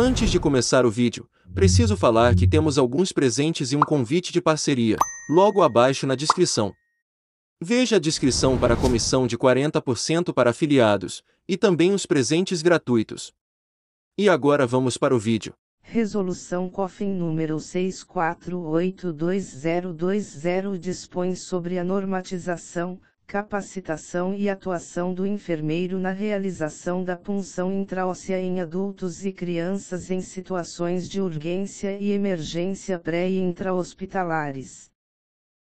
Antes de começar o vídeo, preciso falar que temos alguns presentes e um convite de parceria, logo abaixo na descrição. Veja a descrição para a comissão de 40% para afiliados, e também os presentes gratuitos. E agora vamos para o vídeo. Resolução COFIN número 6482020 dispõe sobre a normatização, capacitação e atuação do enfermeiro na realização da punção intraóssea em adultos e crianças em situações de urgência e emergência pré- e intra-hospitalares.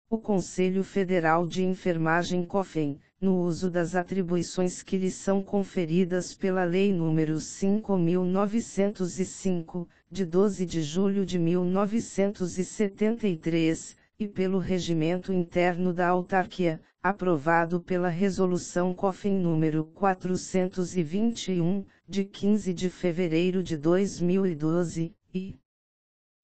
O Conselho Federal de Enfermagem COFEN, no uso das atribuições que lhe são conferidas pela Lei nº 5.905, de 12 de julho de 1973, e pelo Regimento Interno da Autarquia, aprovado pela Resolução COFEN número 421, de 15 de fevereiro de 2012, e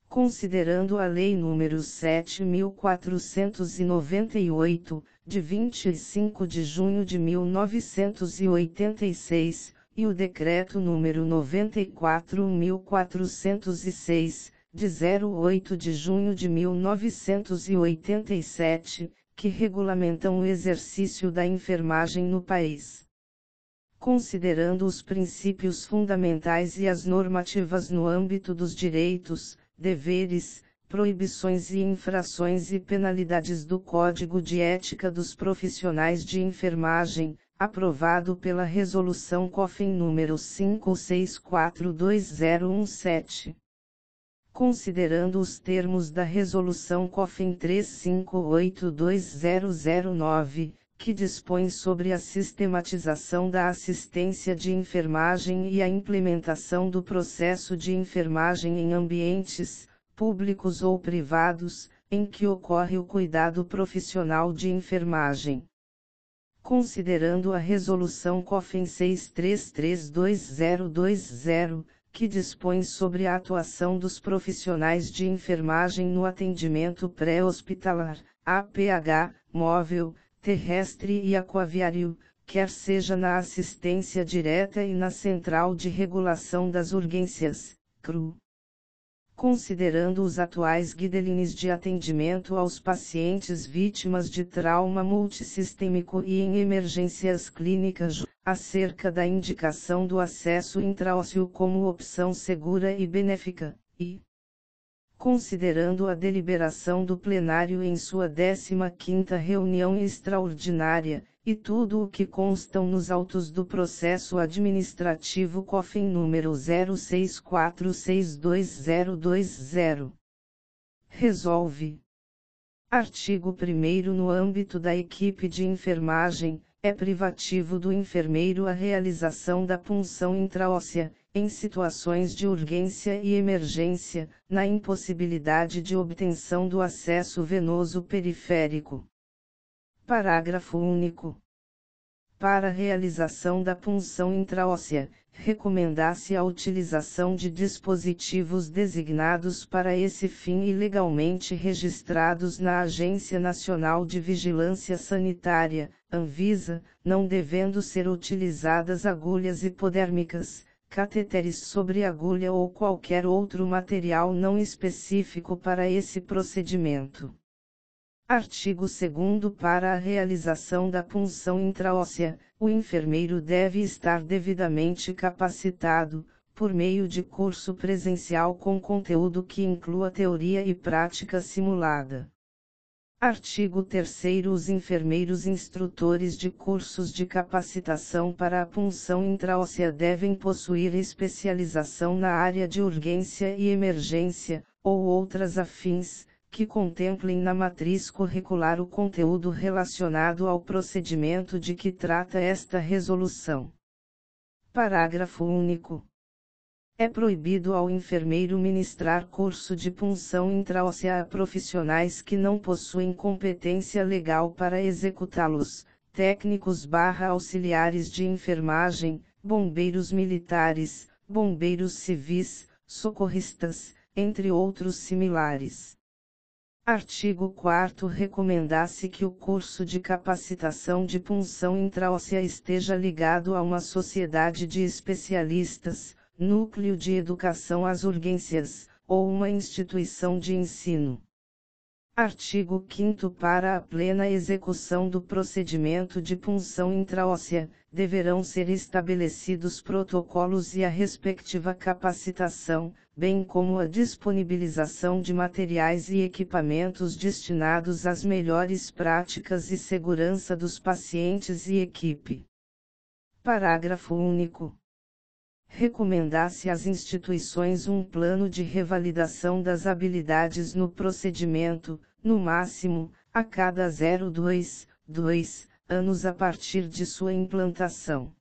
considerando a Lei número 7498, de 25 de junho de 1986, e o Decreto número 94406, de 08 de junho de 1987, que regulamentam o exercício da enfermagem no país. Considerando os princípios fundamentais e as normativas no âmbito dos direitos, deveres, proibições e infrações e penalidades do Código de Ética dos Profissionais de Enfermagem, aprovado pela Resolução COFEN número 5642017 considerando os termos da Resolução COFEN 3582009, que dispõe sobre a sistematização da assistência de enfermagem e a implementação do processo de enfermagem em ambientes, públicos ou privados, em que ocorre o cuidado profissional de enfermagem. Considerando a Resolução COFEN 6332020, que dispõe sobre a atuação dos profissionais de enfermagem no atendimento pré-hospitalar, APH, móvel, terrestre e aquaviário, quer seja na assistência direta e na Central de Regulação das Urgências, CRU. Considerando os atuais guidelines de atendimento aos pacientes vítimas de trauma multissistêmico e em emergências clínicas, acerca da indicação do acesso intraósseo como opção segura e benéfica, e considerando a deliberação do plenário em sua 15ª reunião extraordinária, e tudo o que constam nos autos do processo administrativo COFEN número 06462020. Resolve. Artigo 1 No âmbito da equipe de enfermagem, é privativo do enfermeiro a realização da punção intraóssea, em situações de urgência e emergência, na impossibilidade de obtenção do acesso venoso periférico. Parágrafo único. Para realização da punção intraóssea, recomenda-se a utilização de dispositivos designados para esse fim e legalmente registrados na Agência Nacional de Vigilância Sanitária, Anvisa, não devendo ser utilizadas agulhas hipodérmicas, cateteres sobre agulha ou qualquer outro material não específico para esse procedimento. Artigo 2 Para a realização da punção intraóssea, o enfermeiro deve estar devidamente capacitado, por meio de curso presencial com conteúdo que inclua teoria e prática simulada. Artigo 3 Os enfermeiros instrutores de cursos de capacitação para a punção intraóssea devem possuir especialização na área de urgência e emergência, ou outras afins, que contemplem na matriz curricular o conteúdo relacionado ao procedimento de que trata esta resolução. Parágrafo único. É proibido ao enfermeiro ministrar curso de punção intraóssea a profissionais que não possuem competência legal para executá-los, técnicos barra auxiliares de enfermagem, bombeiros militares, bombeiros civis, socorristas, entre outros similares. Artigo 4 Recomenda-se que o curso de capacitação de punção intraóssea esteja ligado a uma sociedade de especialistas, núcleo de educação às urgências, ou uma instituição de ensino. Artigo 5 Para a plena execução do procedimento de punção intraóssea, deverão ser estabelecidos protocolos e a respectiva capacitação, bem como a disponibilização de materiais e equipamentos destinados às melhores práticas e segurança dos pacientes e equipe. Parágrafo único recomendar-se às instituições um plano de revalidação das habilidades no procedimento, no máximo, a cada 0,2, 2 anos a partir de sua implantação.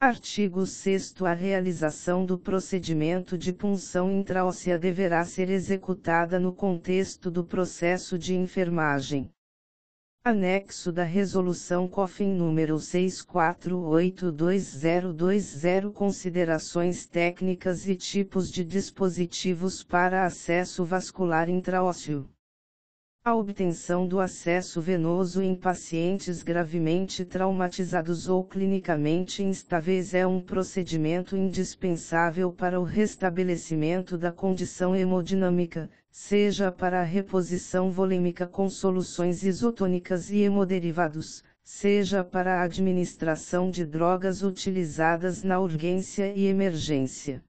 Artigo 6 A realização do procedimento de punção intraóssea deverá ser executada no contexto do processo de enfermagem. Anexo da Resolução COFIN número 64822020 Considerações técnicas e tipos de dispositivos para acesso vascular intraósseo. A obtenção do acesso venoso em pacientes gravemente traumatizados ou clinicamente instáveis é um procedimento indispensável para o restabelecimento da condição hemodinâmica, seja para a reposição volêmica com soluções isotônicas e hemoderivados, seja para a administração de drogas utilizadas na urgência e emergência.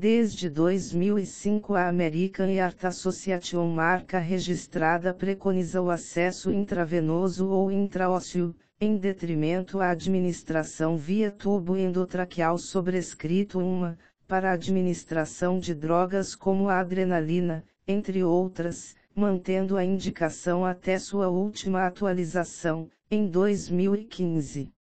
Desde 2005 a American Heart Association marca registrada preconiza o acesso intravenoso ou intraósseo, em detrimento à administração via tubo endotraqueal sobrescrito uma, para administração de drogas como a adrenalina, entre outras, mantendo a indicação até sua última atualização, em 2015.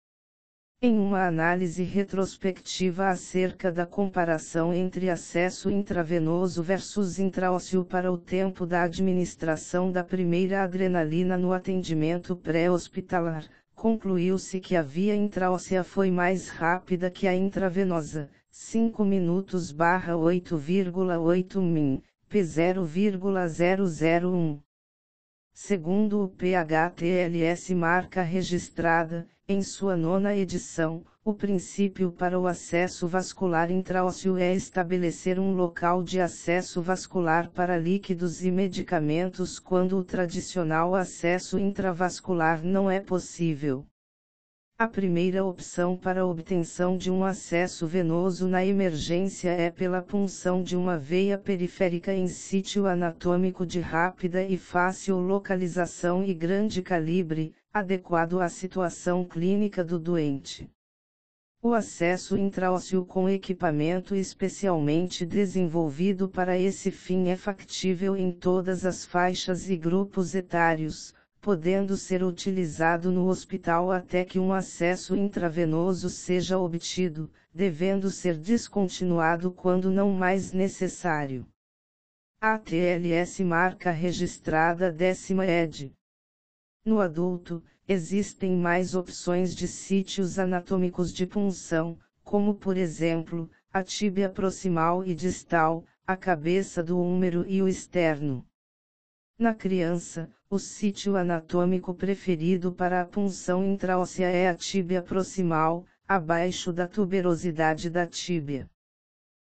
Em uma análise retrospectiva acerca da comparação entre acesso intravenoso versus intraósseo para o tempo da administração da primeira adrenalina no atendimento pré-hospitalar, concluiu-se que a via intraóssea foi mais rápida que a intravenosa, 5 minutos barra 8,8 min, p 0,001. Segundo o PHTLS marca registrada, em sua nona edição, o princípio para o acesso vascular intraósseo é estabelecer um local de acesso vascular para líquidos e medicamentos quando o tradicional acesso intravascular não é possível. A primeira opção para obtenção de um acesso venoso na emergência é pela punção de uma veia periférica em sítio anatômico de rápida e fácil localização e grande calibre, adequado à situação clínica do doente. O acesso intraósseo com equipamento especialmente desenvolvido para esse fim é factível em todas as faixas e grupos etários, podendo ser utilizado no hospital até que um acesso intravenoso seja obtido, devendo ser descontinuado quando não mais necessário. ATLS marca registrada décima ed. No adulto, existem mais opções de sítios anatômicos de punção, como por exemplo, a tíbia proximal e distal, a cabeça do úmero e o externo. Na criança, o sítio anatômico preferido para a punção intraóssea é a tíbia proximal, abaixo da tuberosidade da tíbia.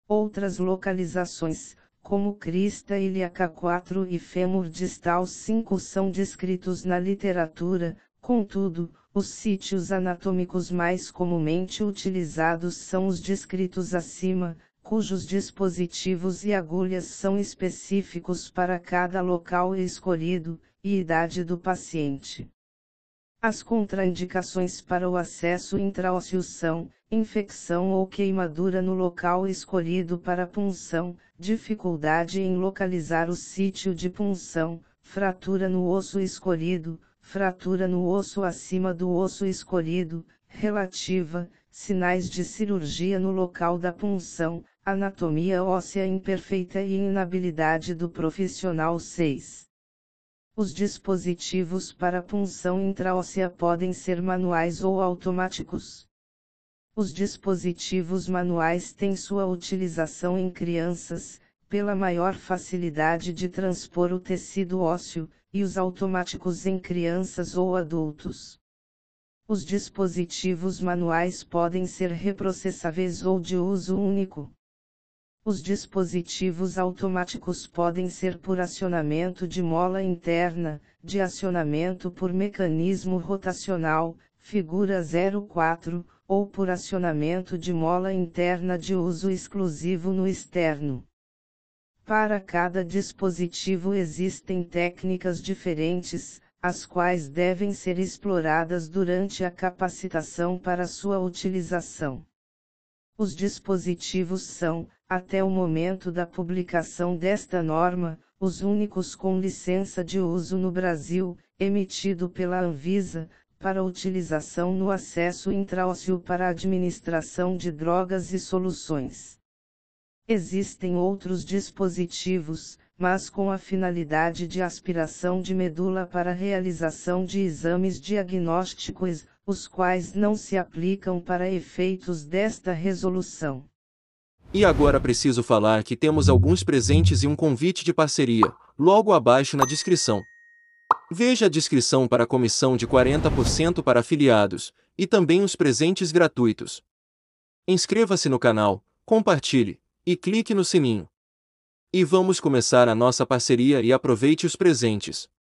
Outras localizações, como crista ilíaca 4 e fêmur distal 5 são descritos na literatura, contudo, os sítios anatômicos mais comumente utilizados são os descritos acima, cujos dispositivos e agulhas são específicos para cada local escolhido, e idade do paciente. As contraindicações para o acesso intraósseo são, infecção ou queimadura no local escolhido para punção, dificuldade em localizar o sítio de punção, fratura no osso escolhido, fratura no osso acima do osso escolhido, relativa, sinais de cirurgia no local da punção, anatomia óssea imperfeita e inabilidade do profissional 6. Os dispositivos para punção intraóssea podem ser manuais ou automáticos. Os dispositivos manuais têm sua utilização em crianças, pela maior facilidade de transpor o tecido ósseo, e os automáticos em crianças ou adultos. Os dispositivos manuais podem ser reprocessáveis ou de uso único. Os dispositivos automáticos podem ser por acionamento de mola interna, de acionamento por mecanismo rotacional, figura 04, ou por acionamento de mola interna de uso exclusivo no externo. Para cada dispositivo existem técnicas diferentes, as quais devem ser exploradas durante a capacitação para sua utilização. Os dispositivos são, até o momento da publicação desta norma, os únicos com licença de uso no Brasil, emitido pela Anvisa, para utilização no acesso intraósseo para administração de drogas e soluções. Existem outros dispositivos, mas com a finalidade de aspiração de medula para realização de exames diagnósticos, os quais não se aplicam para efeitos desta resolução. E agora preciso falar que temos alguns presentes e um convite de parceria, logo abaixo na descrição. Veja a descrição para a comissão de 40% para afiliados, e também os presentes gratuitos. Inscreva-se no canal, compartilhe, e clique no sininho. E vamos começar a nossa parceria e aproveite os presentes.